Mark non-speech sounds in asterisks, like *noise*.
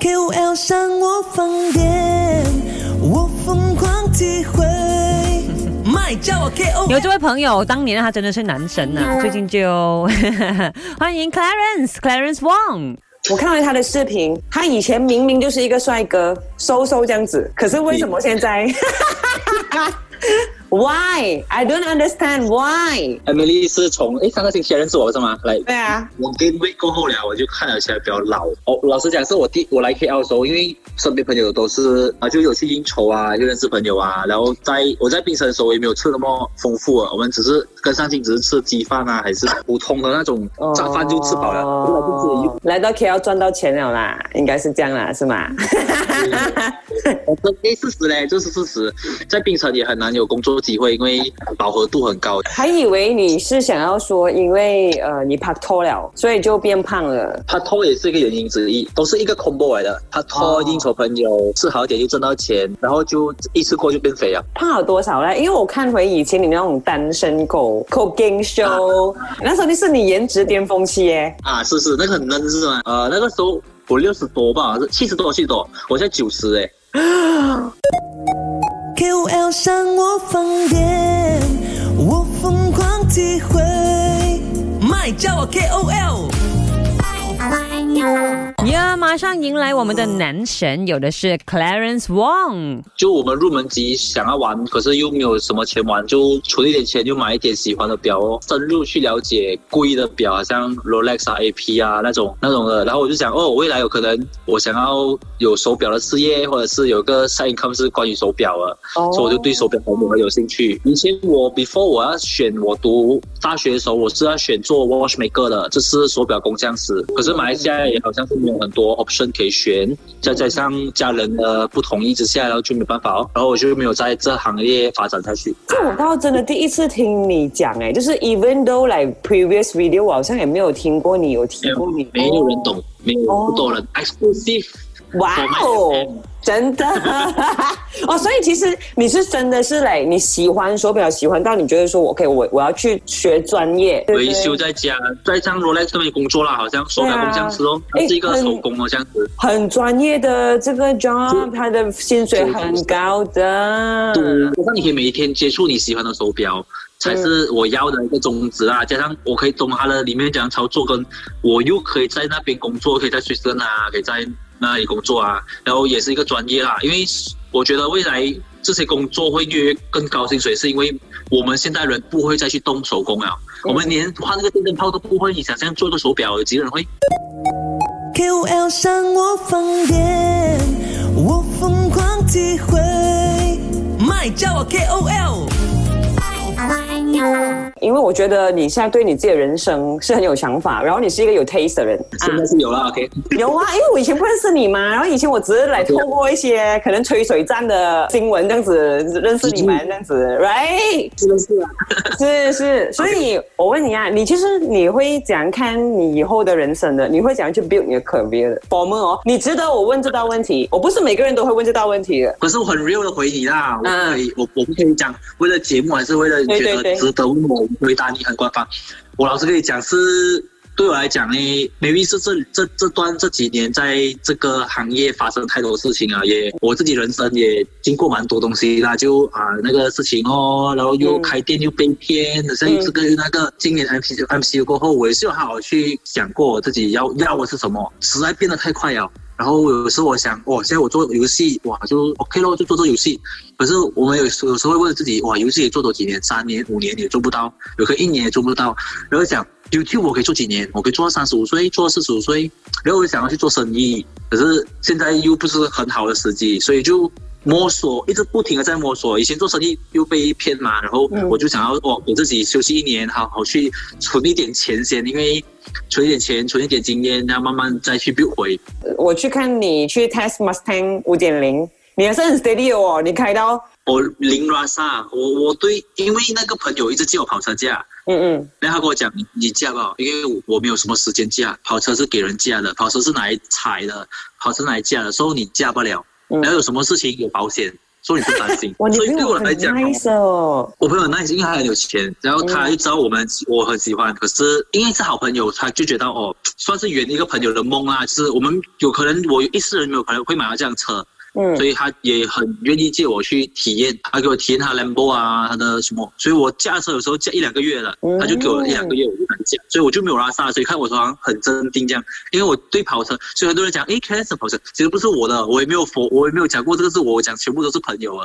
KOL 上我放电，我疯狂体会。*laughs* 麦叫我 KOL，有这位朋友，当年他真的是男神啊，最近就 *laughs* 欢迎 Clarence，Clarence Wong。我看到他的视频，他以前明明就是一个帅哥，瘦瘦这样子，可是为什么现在 *laughs*？Why? I don't understand why. Emily 是从诶上个星期认识我是吗？来，对啊，我 gain weight 过后了，我就看了起来比较老。哦，老实讲，是我第我来 KL 的时候，因为身边朋友都是啊，就有去应酬啊，就认识朋友啊。然后在我在槟城的时候，也没有吃那么丰富啊，我们只是跟上镜只是吃鸡饭啊，还是普通的那种早饭就吃饱了。后来到 KL 赚到钱了啦，应该是这样啦，是吗？我 *laughs* 这诶事实嘞，这是事实，在槟城也很难有工作机会，因为饱和度很高。还以为你是想要说，因为呃你拍拖了，所以就变胖了。拍拖也是一个原因之一，都是一个 combo 来的。拍拖、应酬朋友、吃好一点就挣到钱，然后就一次过就变肥了。胖了多少呢？因为我看回以前你那种单身狗 cooking show，、那时候那是你颜值巅峰期耶。啊，是是，那个很嫩是吗？呃，那个时候我六十多吧，是七十多，七十多，我现在九十哎。*laughs* 上我放电，我疯狂体会。麦叫我 KOL。呀，马上迎来我们的男神，有的是 Clarence Wong。就我们入门级想要玩，可是又没有什么钱玩，就存一点钱，就买一点喜欢的表哦，深入去了解贵的表，像 Rolex 啊、AP 啊那种那种的。然后我就想，哦，未来有可能我想要有手表的事业，或者是有个 side income 是关于手表的，哦所以我就对手表很很有兴趣。以前我 before 我要选我读大学的时候，我是要选做 watchmaker 的，这是手表工匠师。可是马来西亚也好像是没有很多 option 可以选，再加上家人的不同意之下，然后就没办法哦，然后我就没有在这行业发展下去。这我倒真的第一次听你讲，哎，就是 even though like previous video，我好像也没有听过你有提过你。没有人懂，没有不懂人 exclusive。哇哦，真的 *laughs* *laughs* 哦，所以其实你是真的是来，你喜欢手表，喜欢到你觉得说，OK，我我要去学专业，维修在家，在像 Rolex 那边工作啦，好像手表工匠师哦，是一个手工哦，这样子。很专业的这个 job，他的薪水很高的。对，加上你可以每一天接触你喜欢的手表，才是我要的一个宗旨啊。加上我可以懂它的里面怎样操作，跟我又可以在那边工作，可以在水森啊，可以在那里工作啊，然后也是一个专业啦。因为我觉得未来这些工作会越越更高薪水，是因为我们现代人不会再去动手工了，我们连换那个电灯泡都不会。你想象做一个手表，有几个人会？KOL 上我放电，我疯狂体会。麦叫我 KOL。因为我觉得你现在对你自己的人生是很有想法，然后你是一个有 taste 的人。现在是有了，OK。有啊，因为我以前不认识你嘛，然后以前我只是来透过一些可能吹水站的新闻这样子认识你们这样子，right？是的是啊。是是，所以我问你啊，你其实你会怎样看你以后的人生的？你会怎样去 build 你的 career 的 r m 哦，你值得我问这道问题，我不是每个人都会问这道问题的。可是我很 real 的回你啦，我可以，我我不可以讲为了节目，还是为了觉得值得问我回答你很官方。我老实跟你讲，是对我来讲呢，maybe 是这这这段这几年在这个行业发生太多事情啊，也我自己人生也经过蛮多东西啦，就啊那个事情哦，然后又嗯开店又被骗，好像又是跟那个今年 M P M C U 过后，我也是有好好去想过我自己要要的是什么，实在变得太快了。然后有时候我想，哇，现在我做游戏，哇，就 OK 咯，就做这游戏。可是我们有时有时候会问自己，哇，游戏也做多几年，三年、五年也做不到，有个一年也做不到。然后想 YouTube 我可以做几年，我可以做到三十五岁，做到四十五岁。然后我想要去做生意，可是现在又不是很好的时机，所以就摸索，一直不停的在摸索。以前做生意又被骗嘛，然后嗯我就想要哦，给自己休息一年，好好去存一点钱先，因为存一点钱，存一点经验，然后慢慢再去 build 回。我去看你去 test Mustang 五点零，你还是很 steady 哦，你开到我零 rasa，我我对，因为那个朋友一直借我跑车架，嗯嗯然后他跟我讲你你驾不好，因为我我没有什么时间驾，跑车是给人驾的，跑车是拿来踩的，跑车拿来驾的，所以你驾不了。嗯然后有什么事情有保险，所以你不担心。*laughs* 所以对我来讲。我朋友很 nice，因为他很有钱，然后他就知道我们、我很喜欢，可是因为是好朋友，他就觉得哦，算是圆一个朋友的梦啊。就是我们有可能我一世人没有可能会买到这辆车，嗯。所以他也很愿意借我去体验，他给我体验他 Lambo 啊，他的什么，所以我驾车有时候驾一两个月了，嗯他就给我一两个月我就敢驾，所以我就没有拉萨，所以看我好像很镇定这样，因为我对跑车，所以很多人讲，诶 c a n 跑车其实不是我的，我也没有否，我也没有讲过这个是我讲，全部都是朋友啊，